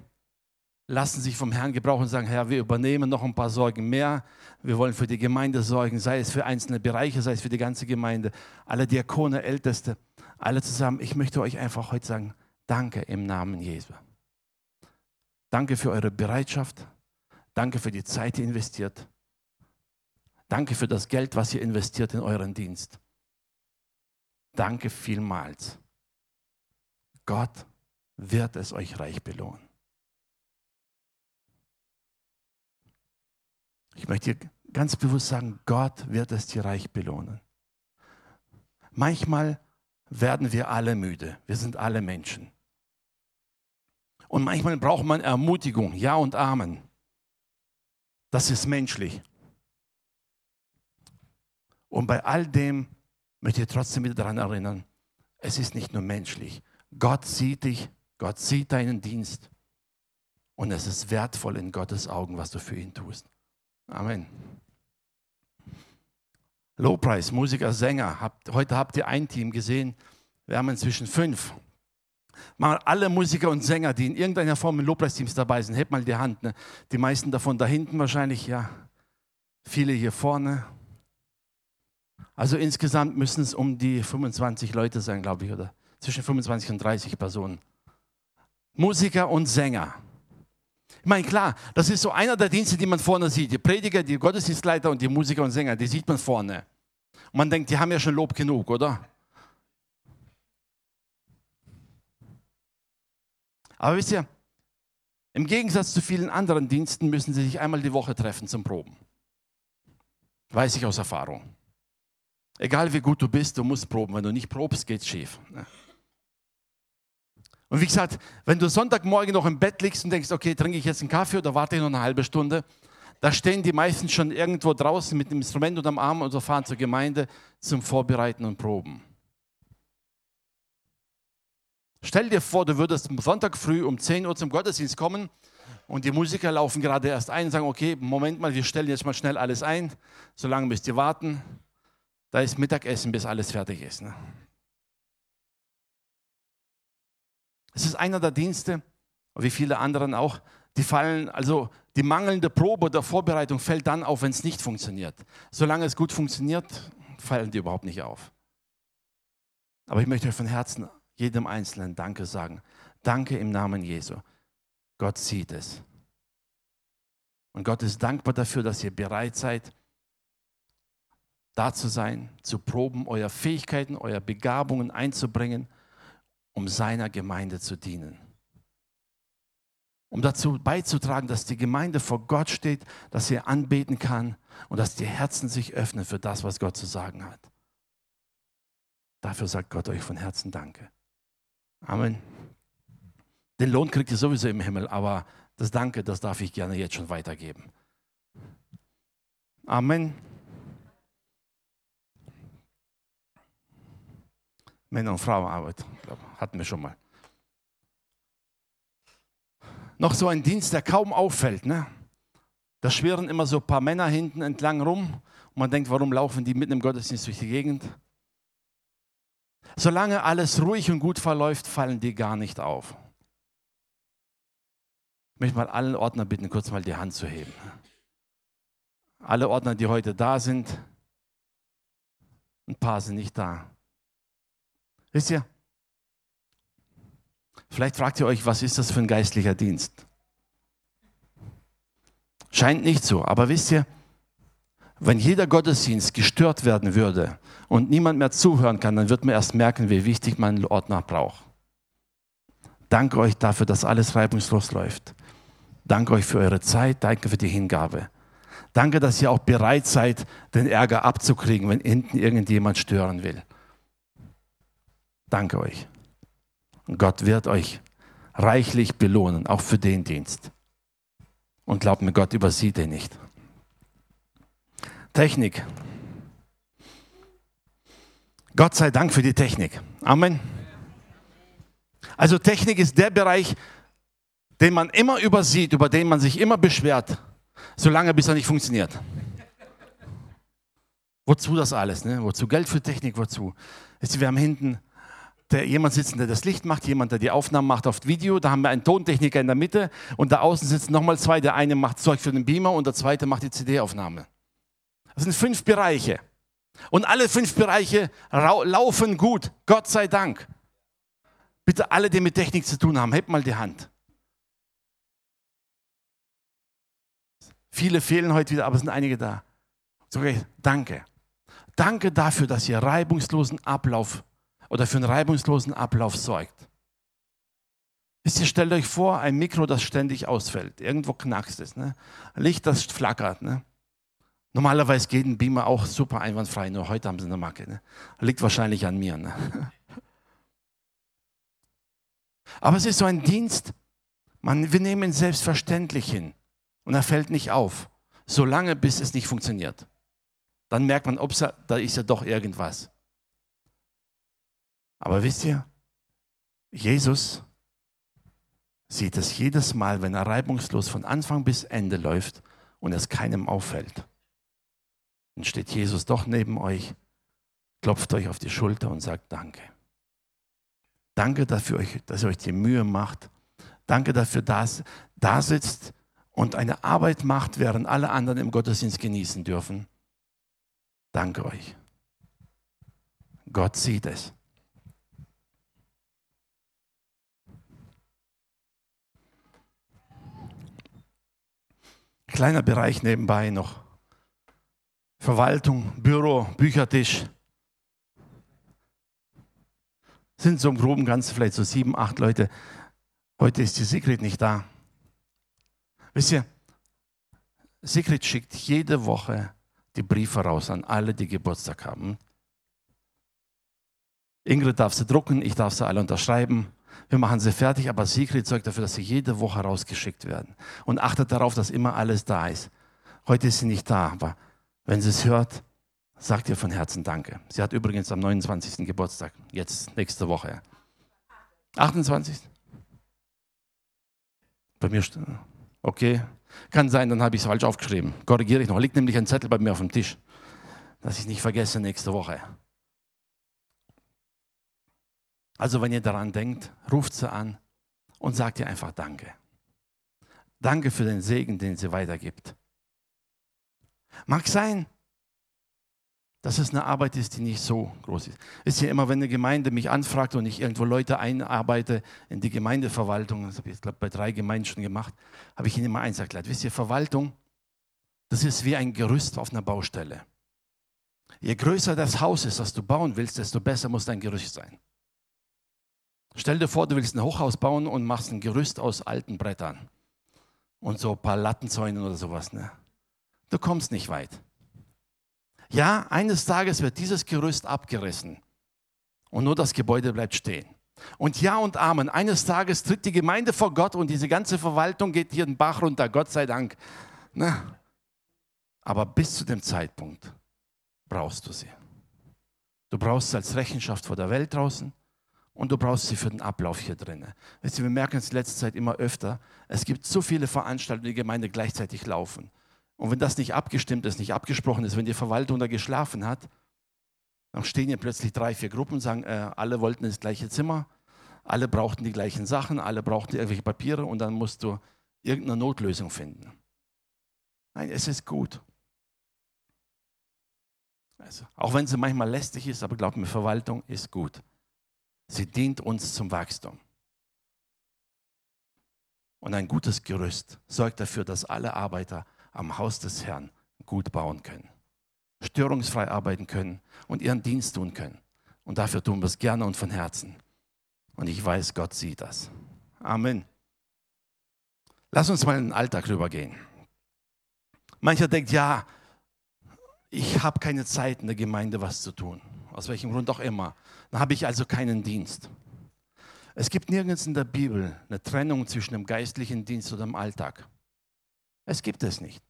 lassen sich vom Herrn gebrauchen und sagen, Herr, wir übernehmen noch ein paar Sorgen mehr. Wir wollen für die Gemeinde sorgen, sei es für einzelne Bereiche, sei es für die ganze Gemeinde, alle Diakone, Älteste, alle zusammen. Ich möchte euch einfach heute sagen, danke im Namen Jesu. Danke für eure Bereitschaft. Danke für die Zeit, die ihr investiert. Danke für das Geld, was ihr investiert in euren Dienst. Danke vielmals. Gott wird es euch reich belohnen. Ich möchte dir ganz bewusst sagen, Gott wird es dir reich belohnen. Manchmal werden wir alle müde. Wir sind alle Menschen. Und manchmal braucht man Ermutigung, Ja und Amen. Das ist menschlich. Und bei all dem möchte ich trotzdem wieder daran erinnern, es ist nicht nur menschlich. Gott sieht dich, Gott sieht deinen Dienst und es ist wertvoll in Gottes Augen, was du für ihn tust. Amen. Lowpreis, Musiker, Sänger. Habt, heute habt ihr ein Team gesehen. Wir haben inzwischen fünf. Mal alle Musiker und Sänger, die in irgendeiner Form in Lobpreisteams dabei sind, hebt mal die Hand. Ne? Die meisten davon da hinten wahrscheinlich, ja. Viele hier vorne. Also insgesamt müssen es um die 25 Leute sein, glaube ich, oder zwischen 25 und 30 Personen. Musiker und Sänger. Ich meine, klar, das ist so einer der Dienste, die man vorne sieht. Die Prediger, die Gottesdienstleiter und die Musiker und Sänger, die sieht man vorne. Und man denkt, die haben ja schon Lob genug, oder? Aber wisst ihr, im Gegensatz zu vielen anderen Diensten müssen sie sich einmal die Woche treffen zum Proben. Weiß ich aus Erfahrung. Egal wie gut du bist, du musst proben. Wenn du nicht probst, geht es schief. Und wie gesagt, wenn du Sonntagmorgen noch im Bett liegst und denkst, okay, trinke ich jetzt einen Kaffee oder warte ich noch eine halbe Stunde, da stehen die meisten schon irgendwo draußen mit dem Instrument unterm Arm und so fahren zur Gemeinde zum Vorbereiten und Proben. Stell dir vor, du würdest am Sonntag früh um 10 Uhr zum Gottesdienst kommen und die Musiker laufen gerade erst ein und sagen, okay, Moment mal, wir stellen jetzt mal schnell alles ein, solange müsst ihr warten. Da ist Mittagessen, bis alles fertig ist. Ne? Es ist einer der Dienste, wie viele anderen auch, die fallen, also die mangelnde Probe der Vorbereitung fällt dann auf, wenn es nicht funktioniert. Solange es gut funktioniert, fallen die überhaupt nicht auf. Aber ich möchte euch von Herzen jedem Einzelnen Danke sagen. Danke im Namen Jesu. Gott sieht es. Und Gott ist dankbar dafür, dass ihr bereit seid, da zu sein, zu proben, eure Fähigkeiten, eure Begabungen einzubringen, um seiner Gemeinde zu dienen. Um dazu beizutragen, dass die Gemeinde vor Gott steht, dass sie anbeten kann und dass die Herzen sich öffnen für das, was Gott zu sagen hat. Dafür sagt Gott euch von Herzen Danke. Amen. Den Lohn kriegt ihr sowieso im Himmel, aber das Danke, das darf ich gerne jetzt schon weitergeben. Amen. Männer- und Frauenarbeit, hatten wir schon mal. Noch so ein Dienst, der kaum auffällt. Ne? Da schwirren immer so ein paar Männer hinten entlang rum und man denkt, warum laufen die mitten im Gottesdienst durch die Gegend? Solange alles ruhig und gut verläuft, fallen die gar nicht auf. Ich möchte mal allen Ordner bitten, kurz mal die Hand zu heben. Alle Ordner, die heute da sind, ein paar sind nicht da. Wisst ihr? Vielleicht fragt ihr euch, was ist das für ein geistlicher Dienst? Scheint nicht so, aber wisst ihr, wenn jeder Gottesdienst gestört werden würde und niemand mehr zuhören kann, dann wird man erst merken, wie wichtig man einen Ordner braucht. Danke euch dafür, dass alles reibungslos läuft. Danke euch für eure Zeit, danke für die Hingabe. Danke, dass ihr auch bereit seid, den Ärger abzukriegen, wenn hinten irgendjemand stören will. Danke euch. Und Gott wird euch reichlich belohnen, auch für den Dienst. Und glaubt mir, Gott übersieht den nicht. Technik. Gott sei Dank für die Technik. Amen. Also Technik ist der Bereich, den man immer übersieht, über den man sich immer beschwert, solange bis er nicht funktioniert. Wozu das alles? Ne? Wozu Geld für Technik? Wozu? Wir haben hinten der, jemand sitzen, der das Licht macht, jemand, der die Aufnahmen macht auf Video. Da haben wir einen Tontechniker in der Mitte und da außen sitzen nochmal zwei. Der eine macht Zeug für den Beamer und der zweite macht die CD-Aufnahme. Das sind fünf Bereiche. Und alle fünf Bereiche laufen gut. Gott sei Dank. Bitte alle, die mit Technik zu tun haben, hebt mal die Hand. Viele fehlen heute wieder, aber es sind einige da. Okay, danke. Danke dafür, dass ihr reibungslosen Ablauf oder für einen reibungslosen Ablauf sorgt. Wisst ihr, stellt euch vor, ein Mikro, das ständig ausfällt. Irgendwo knackst es. Ne? Licht, das flackert. Ne? Normalerweise geht ein Beamer auch super einwandfrei, nur heute haben sie eine Macke. Ne? Liegt wahrscheinlich an mir. Ne? (laughs) Aber es ist so ein Dienst, man, wir nehmen ihn selbstverständlich hin und er fällt nicht auf, solange bis es nicht funktioniert. Dann merkt man, ups, da ist ja doch irgendwas. Aber wisst ihr, Jesus sieht es jedes Mal, wenn er reibungslos von Anfang bis Ende läuft und es keinem auffällt. Dann steht Jesus doch neben euch, klopft euch auf die Schulter und sagt Danke. Danke dafür, dass ihr euch die Mühe macht. Danke dafür, dass da sitzt und eine Arbeit macht, während alle anderen im Gottesdienst genießen dürfen. Danke euch. Gott sieht es. Kleiner Bereich nebenbei noch. Verwaltung, Büro, Büchertisch. Sind so im groben Ganzen vielleicht so sieben, acht Leute. Heute ist die Sigrid nicht da. Wisst ihr, Sigrid schickt jede Woche die Briefe raus an alle, die Geburtstag haben. Ingrid darf sie drucken, ich darf sie alle unterschreiben. Wir machen sie fertig, aber Secret sorgt dafür, dass sie jede Woche rausgeschickt werden. Und achtet darauf, dass immer alles da ist. Heute ist sie nicht da, aber wenn sie es hört, sagt ihr von Herzen Danke. Sie hat übrigens am 29. Geburtstag, jetzt nächste Woche. 28. Bei mir, okay, kann sein, dann habe ich es falsch aufgeschrieben. Korrigiere ich noch. Liegt nämlich ein Zettel bei mir auf dem Tisch, dass ich nicht vergesse nächste Woche. Also wenn ihr daran denkt, ruft sie an und sagt ihr einfach Danke. Danke für den Segen, den sie weitergibt. Mag sein, dass es eine Arbeit ist, die nicht so groß ist. Ist ja immer, wenn eine Gemeinde mich anfragt und ich irgendwo Leute einarbeite in die Gemeindeverwaltung, das habe ich, glaube bei drei Gemeinden schon gemacht, habe ich ihnen immer eins erklärt. Wisst ihr, Verwaltung, das ist wie ein Gerüst auf einer Baustelle. Je größer das Haus ist, das du bauen willst, desto besser muss dein Gerüst sein. Stell dir vor, du willst ein Hochhaus bauen und machst ein Gerüst aus alten Brettern und so ein paar Lattenzäunen oder sowas. Ne? Du kommst nicht weit. Ja, eines Tages wird dieses Gerüst abgerissen und nur das Gebäude bleibt stehen. Und ja und Amen. Eines Tages tritt die Gemeinde vor Gott und diese ganze Verwaltung geht hier den Bach runter, Gott sei Dank. Na, aber bis zu dem Zeitpunkt brauchst du sie. Du brauchst sie als Rechenschaft vor der Welt draußen und du brauchst sie für den Ablauf hier drinnen. Weißt du, wir merken es in letzter Zeit immer öfter. Es gibt so viele Veranstaltungen, die Gemeinde gleichzeitig laufen. Und wenn das nicht abgestimmt ist, nicht abgesprochen ist, wenn die Verwaltung da geschlafen hat, dann stehen hier plötzlich drei, vier Gruppen und sagen, äh, alle wollten das gleiche Zimmer, alle brauchten die gleichen Sachen, alle brauchten irgendwelche Papiere und dann musst du irgendeine Notlösung finden. Nein, es ist gut. Also, auch wenn sie manchmal lästig ist, aber glaub mir, Verwaltung ist gut. Sie dient uns zum Wachstum. Und ein gutes Gerüst sorgt dafür, dass alle Arbeiter am Haus des Herrn gut bauen können, störungsfrei arbeiten können und ihren Dienst tun können. Und dafür tun wir es gerne und von Herzen. Und ich weiß, Gott sieht das. Amen. Lass uns mal in den Alltag rübergehen. Mancher denkt, ja, ich habe keine Zeit in der Gemeinde was zu tun. Aus welchem Grund auch immer. Dann habe ich also keinen Dienst. Es gibt nirgends in der Bibel eine Trennung zwischen dem geistlichen Dienst und dem Alltag. Es gibt es nicht.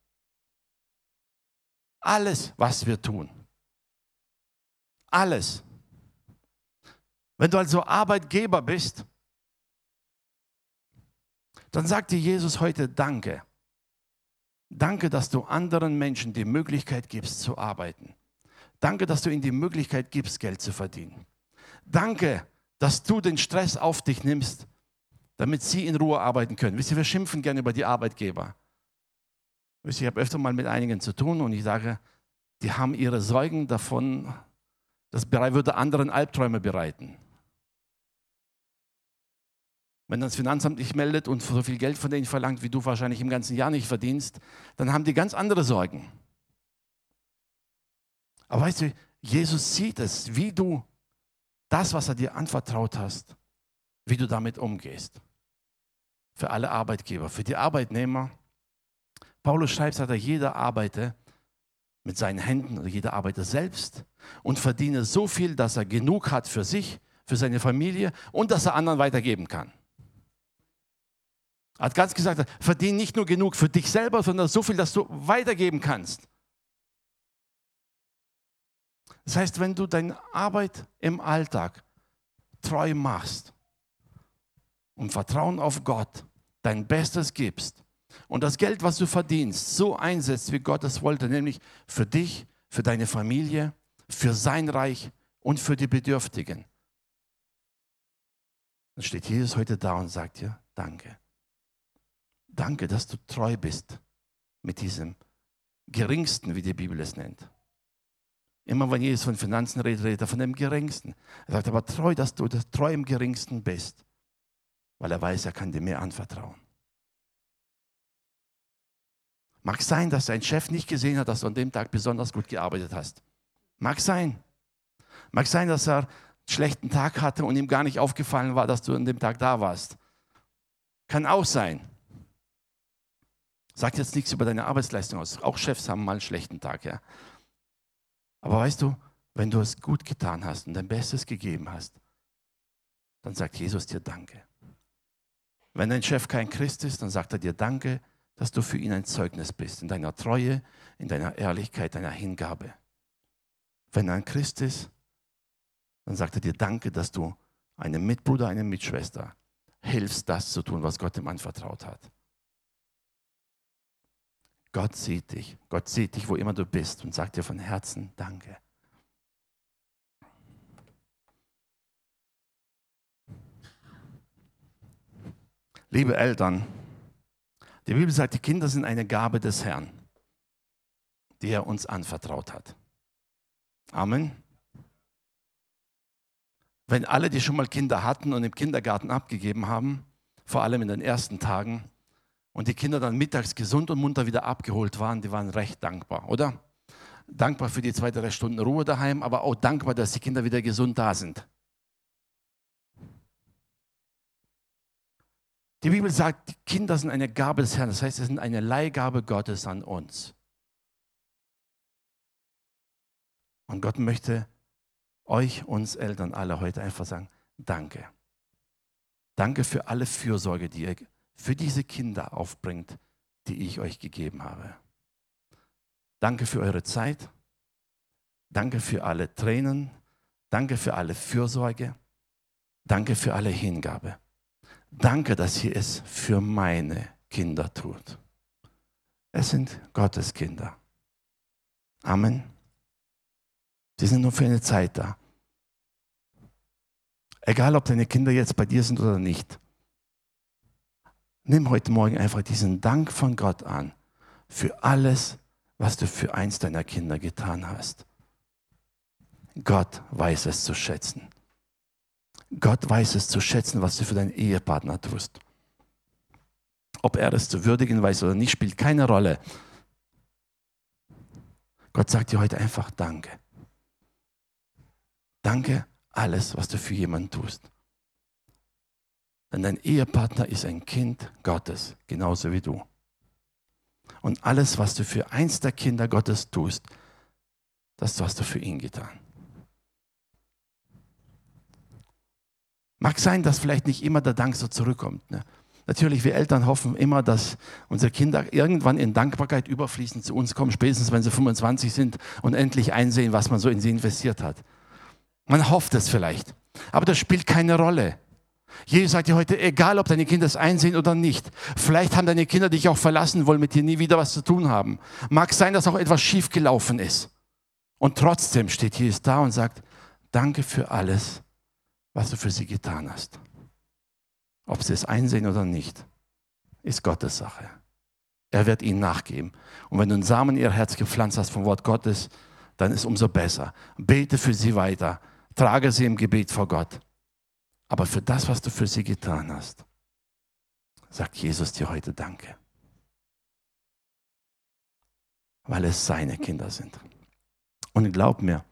Alles, was wir tun. Alles. Wenn du also Arbeitgeber bist, dann sagt dir Jesus heute Danke. Danke, dass du anderen Menschen die Möglichkeit gibst zu arbeiten. Danke, dass du ihnen die Möglichkeit gibst, Geld zu verdienen. Danke, dass du den Stress auf dich nimmst, damit sie in Ruhe arbeiten können. Wisst ihr, wir schimpfen gerne über die Arbeitgeber. Ich habe öfter mal mit einigen zu tun und ich sage, die haben ihre Sorgen davon, das würde anderen Albträume bereiten. Wenn das Finanzamt nicht meldet und so viel Geld von denen verlangt, wie du wahrscheinlich im ganzen Jahr nicht verdienst, dann haben die ganz andere Sorgen. Aber weißt du, Jesus sieht es, wie du das, was er dir anvertraut hast, wie du damit umgehst. Für alle Arbeitgeber, für die Arbeitnehmer Paulus schreibt, sagt er, jeder arbeite mit seinen Händen oder jeder arbeite selbst und verdiene so viel, dass er genug hat für sich, für seine Familie und dass er anderen weitergeben kann. Er hat ganz gesagt, verdiene nicht nur genug für dich selber, sondern so viel, dass du weitergeben kannst. Das heißt, wenn du deine Arbeit im Alltag treu machst und Vertrauen auf Gott dein Bestes gibst, und das Geld, was du verdienst, so einsetzt, wie Gott es wollte, nämlich für dich, für deine Familie, für sein Reich und für die Bedürftigen. Dann steht Jesus heute da und sagt dir, danke. Danke, dass du treu bist mit diesem Geringsten, wie die Bibel es nennt. Immer wenn Jesus von Finanzen redet, redet er von dem Geringsten. Er sagt aber treu, dass du treu im Geringsten bist, weil er weiß, er kann dir mehr anvertrauen. Mag sein, dass dein Chef nicht gesehen hat, dass du an dem Tag besonders gut gearbeitet hast. Mag sein. Mag sein, dass er einen schlechten Tag hatte und ihm gar nicht aufgefallen war, dass du an dem Tag da warst. Kann auch sein. Sagt jetzt nichts über deine Arbeitsleistung aus. Auch Chefs haben mal einen schlechten Tag, ja. Aber weißt du, wenn du es gut getan hast und dein Bestes gegeben hast, dann sagt Jesus dir Danke. Wenn dein Chef kein Christ ist, dann sagt er dir Danke, dass du für ihn ein Zeugnis bist, in deiner Treue, in deiner Ehrlichkeit, deiner Hingabe. Wenn er ein Christ ist, dann sagt er dir Danke, dass du einem Mitbruder, einer Mitschwester hilfst, das zu tun, was Gott ihm anvertraut hat. Gott sieht dich. Gott sieht dich, wo immer du bist und sagt dir von Herzen Danke. Liebe Eltern, die Bibel sagt, die Kinder sind eine Gabe des Herrn, die er uns anvertraut hat. Amen. Wenn alle, die schon mal Kinder hatten und im Kindergarten abgegeben haben, vor allem in den ersten Tagen, und die Kinder dann mittags gesund und munter wieder abgeholt waren, die waren recht dankbar, oder? Dankbar für die zwei, drei Stunden Ruhe daheim, aber auch dankbar, dass die Kinder wieder gesund da sind. Die Bibel sagt, die Kinder sind eine Gabe des Herrn, das heißt, sie sind eine Leihgabe Gottes an uns. Und Gott möchte euch, uns Eltern alle heute einfach sagen, danke. Danke für alle Fürsorge, die ihr für diese Kinder aufbringt, die ich euch gegeben habe. Danke für eure Zeit. Danke für alle Tränen. Danke für alle Fürsorge. Danke für alle Hingabe. Danke, dass ihr es für meine Kinder tut. Es sind Gottes Kinder. Amen. Sie sind nur für eine Zeit da. Egal, ob deine Kinder jetzt bei dir sind oder nicht. Nimm heute Morgen einfach diesen Dank von Gott an für alles, was du für eins deiner Kinder getan hast. Gott weiß es zu schätzen. Gott weiß es zu schätzen, was du für deinen Ehepartner tust. Ob er es zu würdigen weiß oder nicht, spielt keine Rolle. Gott sagt dir heute einfach Danke. Danke alles, was du für jemanden tust. Denn dein Ehepartner ist ein Kind Gottes, genauso wie du. Und alles, was du für eins der Kinder Gottes tust, das hast du für ihn getan. Mag sein, dass vielleicht nicht immer der Dank so zurückkommt. Ne? Natürlich, wir Eltern hoffen immer, dass unsere Kinder irgendwann in Dankbarkeit überfließend zu uns kommen, spätestens wenn sie 25 sind und endlich einsehen, was man so in sie investiert hat. Man hofft es vielleicht, aber das spielt keine Rolle. Jesus sagt dir heute, egal ob deine Kinder es einsehen oder nicht, vielleicht haben deine Kinder dich auch verlassen, wollen mit dir nie wieder was zu tun haben. Mag sein, dass auch etwas schiefgelaufen ist. Und trotzdem steht Jesus da und sagt, danke für alles, was du für sie getan hast. Ob sie es einsehen oder nicht, ist Gottes Sache. Er wird ihnen nachgeben. Und wenn du einen Samen in ihr Herz gepflanzt hast vom Wort Gottes, dann ist umso besser. Bete für sie weiter. Trage sie im Gebet vor Gott. Aber für das, was du für sie getan hast, sagt Jesus dir heute Danke. Weil es seine Kinder sind. Und glaub mir,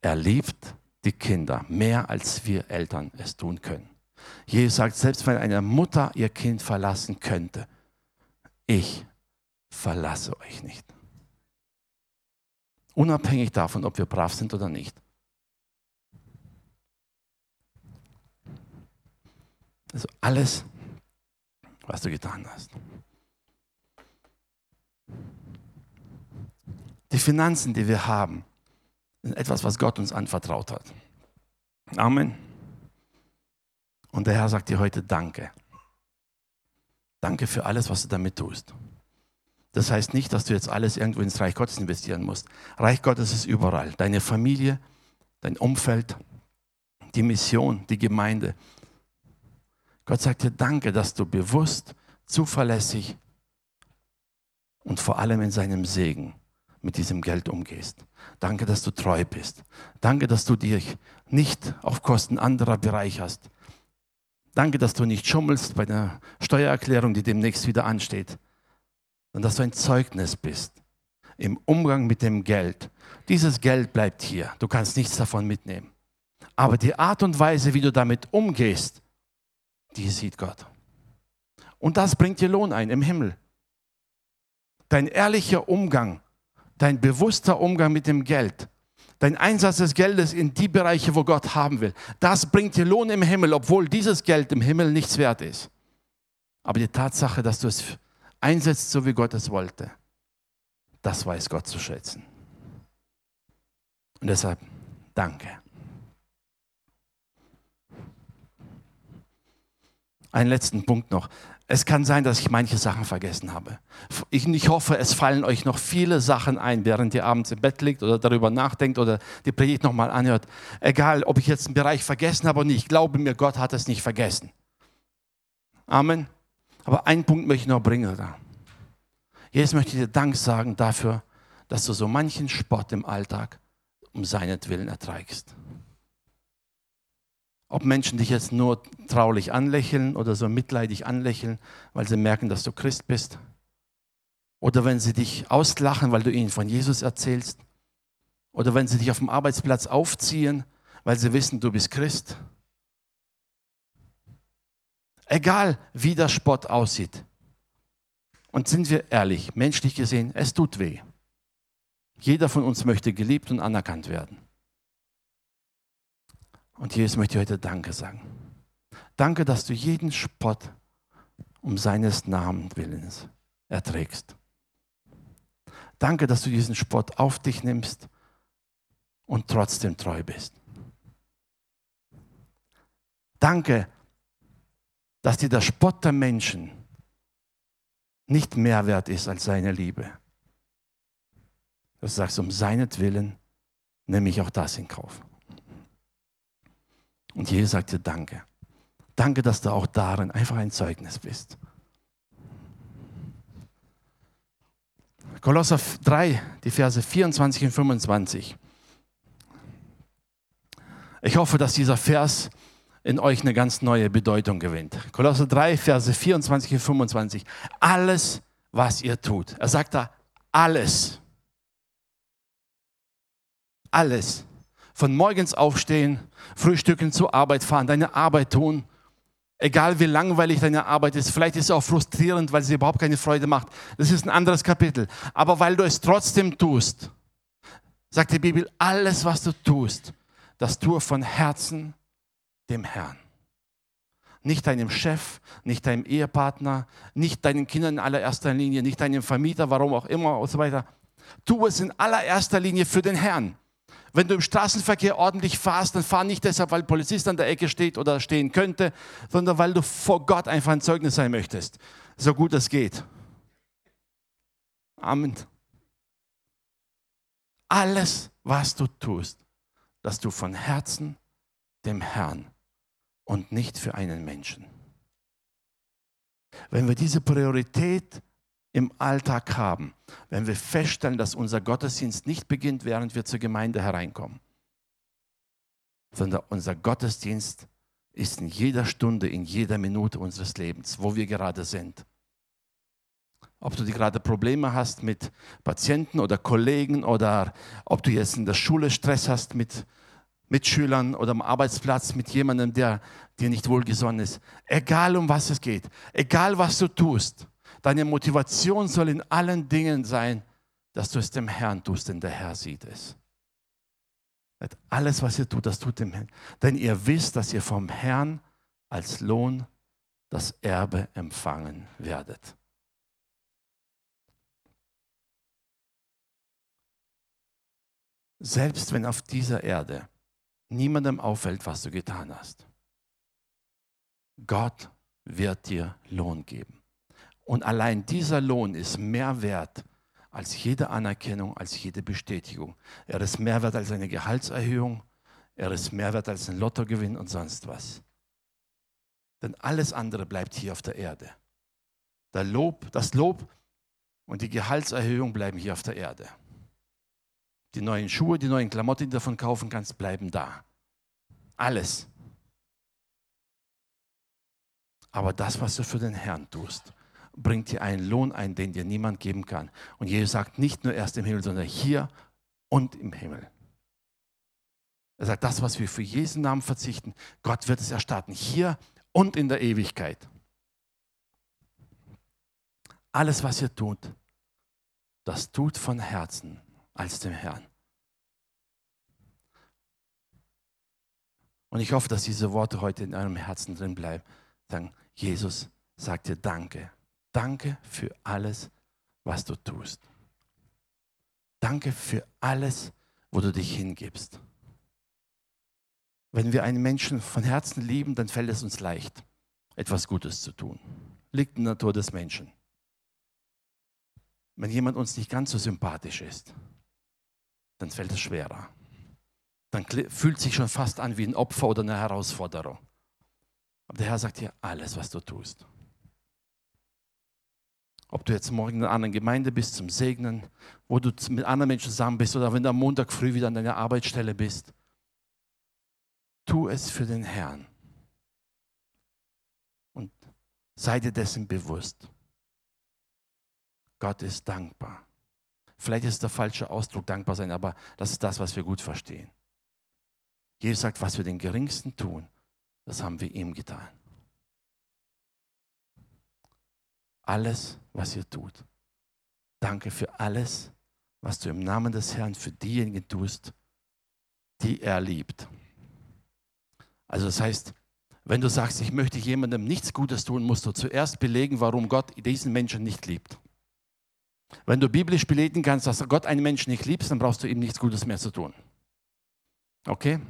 er liebt die Kinder mehr, als wir Eltern es tun können. Jesus sagt, selbst wenn eine Mutter ihr Kind verlassen könnte, ich verlasse euch nicht. Unabhängig davon, ob wir brav sind oder nicht. Also alles, was du getan hast. Die Finanzen, die wir haben, sind etwas, was Gott uns anvertraut hat. Amen. Und der Herr sagt dir heute Danke. Danke für alles, was du damit tust. Das heißt nicht, dass du jetzt alles irgendwo ins Reich Gottes investieren musst. Reich Gottes ist überall. Deine Familie, dein Umfeld, die Mission, die Gemeinde. Gott sagt dir Danke, dass du bewusst, zuverlässig und vor allem in seinem Segen mit diesem Geld umgehst. Danke, dass du treu bist. Danke, dass du dich nicht auf Kosten anderer bereicherst. Danke, dass du nicht schummelst bei der Steuererklärung, die demnächst wieder ansteht, sondern dass du ein Zeugnis bist im Umgang mit dem Geld. Dieses Geld bleibt hier. Du kannst nichts davon mitnehmen. Aber die Art und Weise, wie du damit umgehst, die sieht Gott. Und das bringt dir Lohn ein im Himmel. Dein ehrlicher Umgang, dein bewusster Umgang mit dem Geld dein Einsatz des Geldes in die Bereiche, wo Gott haben will, das bringt dir Lohn im Himmel, obwohl dieses Geld im Himmel nichts wert ist. Aber die Tatsache, dass du es einsetzt, so wie Gott es wollte, das weiß Gott zu schätzen. Und deshalb danke. Einen letzten Punkt noch. Es kann sein, dass ich manche Sachen vergessen habe. Ich, ich, hoffe, es fallen euch noch viele Sachen ein, während ihr abends im Bett liegt oder darüber nachdenkt oder die Predigt nochmal anhört. Egal, ob ich jetzt einen Bereich vergessen habe oder nicht, glaube mir, Gott hat es nicht vergessen. Amen. Aber einen Punkt möchte ich noch bringen. Jetzt möchte ich dir Dank sagen dafür, dass du so manchen Spott im Alltag um seinetwillen erträgst. Ob Menschen dich jetzt nur traulich anlächeln oder so mitleidig anlächeln, weil sie merken, dass du Christ bist. Oder wenn sie dich auslachen, weil du ihnen von Jesus erzählst. Oder wenn sie dich auf dem Arbeitsplatz aufziehen, weil sie wissen, du bist Christ. Egal, wie der Spott aussieht. Und sind wir ehrlich, menschlich gesehen, es tut weh. Jeder von uns möchte geliebt und anerkannt werden. Und Jesus möchte heute Danke sagen. Danke, dass du jeden Spott um seines Namens willens erträgst. Danke, dass du diesen Spott auf dich nimmst und trotzdem treu bist. Danke, dass dir der Spott der Menschen nicht mehr wert ist als seine Liebe. Du sagst, um seinetwillen nehme ich auch das in Kauf. Und Jesus sagt dir Danke. Danke, dass du auch darin einfach ein Zeugnis bist. Kolosser 3, die Verse 24 und 25. Ich hoffe, dass dieser Vers in euch eine ganz neue Bedeutung gewinnt. Kolosser 3, Verse 24 und 25. Alles, was ihr tut. Er sagt da, alles. Alles von morgens aufstehen, frühstücken, zur Arbeit fahren, deine Arbeit tun. Egal wie langweilig deine Arbeit ist, vielleicht ist es auch frustrierend, weil sie überhaupt keine Freude macht. Das ist ein anderes Kapitel. Aber weil du es trotzdem tust, sagt die Bibel, alles, was du tust, das tue von Herzen dem Herrn. Nicht deinem Chef, nicht deinem Ehepartner, nicht deinen Kindern in allererster Linie, nicht deinem Vermieter, warum auch immer und so weiter. Tu es in allererster Linie für den Herrn. Wenn du im Straßenverkehr ordentlich fahrst, dann fahr nicht deshalb, weil Polizist an der Ecke steht oder stehen könnte, sondern weil du vor Gott einfach ein Zeugnis sein möchtest. So gut es geht. Amen. Alles, was du tust, dass du von Herzen dem Herrn und nicht für einen Menschen. Wenn wir diese Priorität im Alltag haben, wenn wir feststellen, dass unser Gottesdienst nicht beginnt, während wir zur Gemeinde hereinkommen, sondern unser Gottesdienst ist in jeder Stunde, in jeder Minute unseres Lebens, wo wir gerade sind. Ob du gerade Probleme hast mit Patienten oder Kollegen oder ob du jetzt in der Schule Stress hast mit Mitschülern oder am Arbeitsplatz mit jemandem, der dir nicht wohlgesonnen ist. Egal um was es geht, egal was du tust, Deine Motivation soll in allen Dingen sein, dass du es dem Herrn tust, denn der Herr sieht es. Alles, was ihr tut, das tut dem Herrn. Denn ihr wisst, dass ihr vom Herrn als Lohn das Erbe empfangen werdet. Selbst wenn auf dieser Erde niemandem auffällt, was du getan hast, Gott wird dir Lohn geben. Und allein dieser Lohn ist mehr wert als jede Anerkennung, als jede Bestätigung. Er ist mehr wert als eine Gehaltserhöhung. Er ist mehr wert als ein Lottogewinn und sonst was. Denn alles andere bleibt hier auf der Erde. Der Lob, das Lob und die Gehaltserhöhung bleiben hier auf der Erde. Die neuen Schuhe, die neuen Klamotten, die du davon kaufen kannst, bleiben da. Alles. Aber das, was du für den Herrn tust, bringt dir einen Lohn ein, den dir niemand geben kann. Und Jesus sagt nicht nur erst im Himmel, sondern hier und im Himmel. Er sagt, das, was wir für Jesu Namen verzichten, Gott wird es erstatten, hier und in der Ewigkeit. Alles, was ihr tut, das tut von Herzen als dem Herrn. Und ich hoffe, dass diese Worte heute in eurem Herzen drin bleiben. Sagen, Jesus sagt dir Danke. Danke für alles, was du tust. Danke für alles, wo du dich hingibst. Wenn wir einen Menschen von Herzen lieben, dann fällt es uns leicht, etwas Gutes zu tun. Liegt in der Natur des Menschen. Wenn jemand uns nicht ganz so sympathisch ist, dann fällt es schwerer. Dann fühlt sich schon fast an wie ein Opfer oder eine Herausforderung. Aber der Herr sagt dir alles, was du tust. Ob du jetzt morgen in einer anderen Gemeinde bist zum Segnen, wo du mit anderen Menschen zusammen bist oder wenn du am Montag früh wieder an deiner Arbeitsstelle bist, tu es für den Herrn. Und sei dir dessen bewusst. Gott ist dankbar. Vielleicht ist der falsche Ausdruck dankbar sein, aber das ist das, was wir gut verstehen. Jesus sagt, was wir den Geringsten tun, das haben wir ihm getan. Alles, was ihr tut. Danke für alles, was du im Namen des Herrn für diejenigen tust, die er liebt. Also das heißt, wenn du sagst, ich möchte jemandem nichts Gutes tun, musst du zuerst belegen, warum Gott diesen Menschen nicht liebt. Wenn du biblisch belegen kannst, dass Gott einen Menschen nicht liebt, dann brauchst du ihm nichts Gutes mehr zu tun. Okay?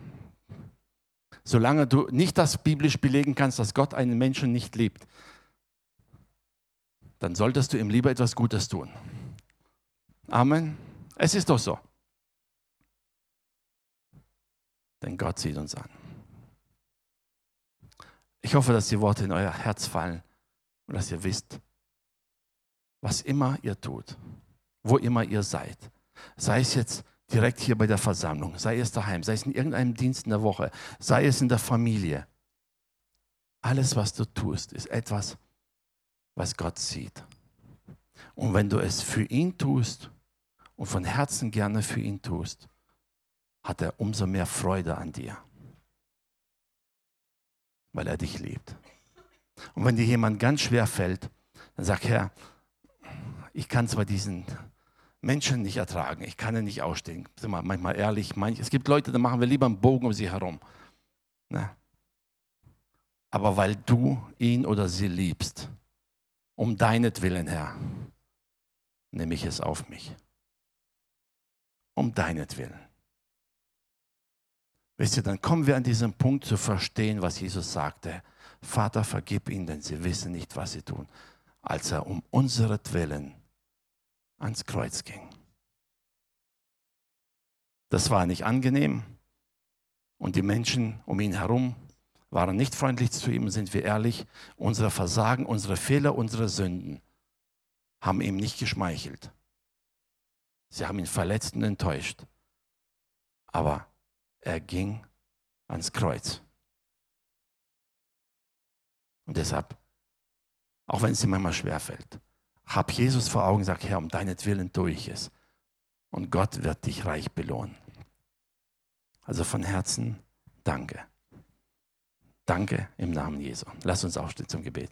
Solange du nicht das biblisch belegen kannst, dass Gott einen Menschen nicht liebt, dann solltest du ihm lieber etwas Gutes tun. Amen. Es ist doch so. Denn Gott sieht uns an. Ich hoffe, dass die Worte in euer Herz fallen und dass ihr wisst, was immer ihr tut, wo immer ihr seid, sei es jetzt direkt hier bei der Versammlung, sei es daheim, sei es in irgendeinem Dienst in der Woche, sei es in der Familie, alles, was du tust, ist etwas, was Gott sieht. Und wenn du es für ihn tust und von Herzen gerne für ihn tust, hat er umso mehr Freude an dir, weil er dich liebt. Und wenn dir jemand ganz schwer fällt, dann sag, Herr, ich kann zwar diesen Menschen nicht ertragen, ich kann ihn nicht ausstehen. Sind wir manchmal ehrlich, manch, es gibt Leute, da machen wir lieber einen Bogen um sie herum. Ne? Aber weil du ihn oder sie liebst, um deinetwillen, Herr, nehme ich es auf mich. Um deinetwillen. Wisst ihr, dann kommen wir an diesen Punkt zu verstehen, was Jesus sagte. Vater, vergib ihnen, denn sie wissen nicht, was sie tun. Als er um unseretwillen ans Kreuz ging. Das war nicht angenehm und die Menschen um ihn herum waren nicht freundlich zu ihm, sind wir ehrlich. Unsere Versagen, unsere Fehler, unsere Sünden haben ihm nicht geschmeichelt. Sie haben ihn verletzt und enttäuscht. Aber er ging ans Kreuz. Und deshalb, auch wenn es ihm manchmal schwerfällt, hab Jesus vor Augen, sag, Herr, um deinetwillen tue ich es. Und Gott wird dich reich belohnen. Also von Herzen danke. Danke im Namen Jesu. Lass uns aufstehen zum Gebet.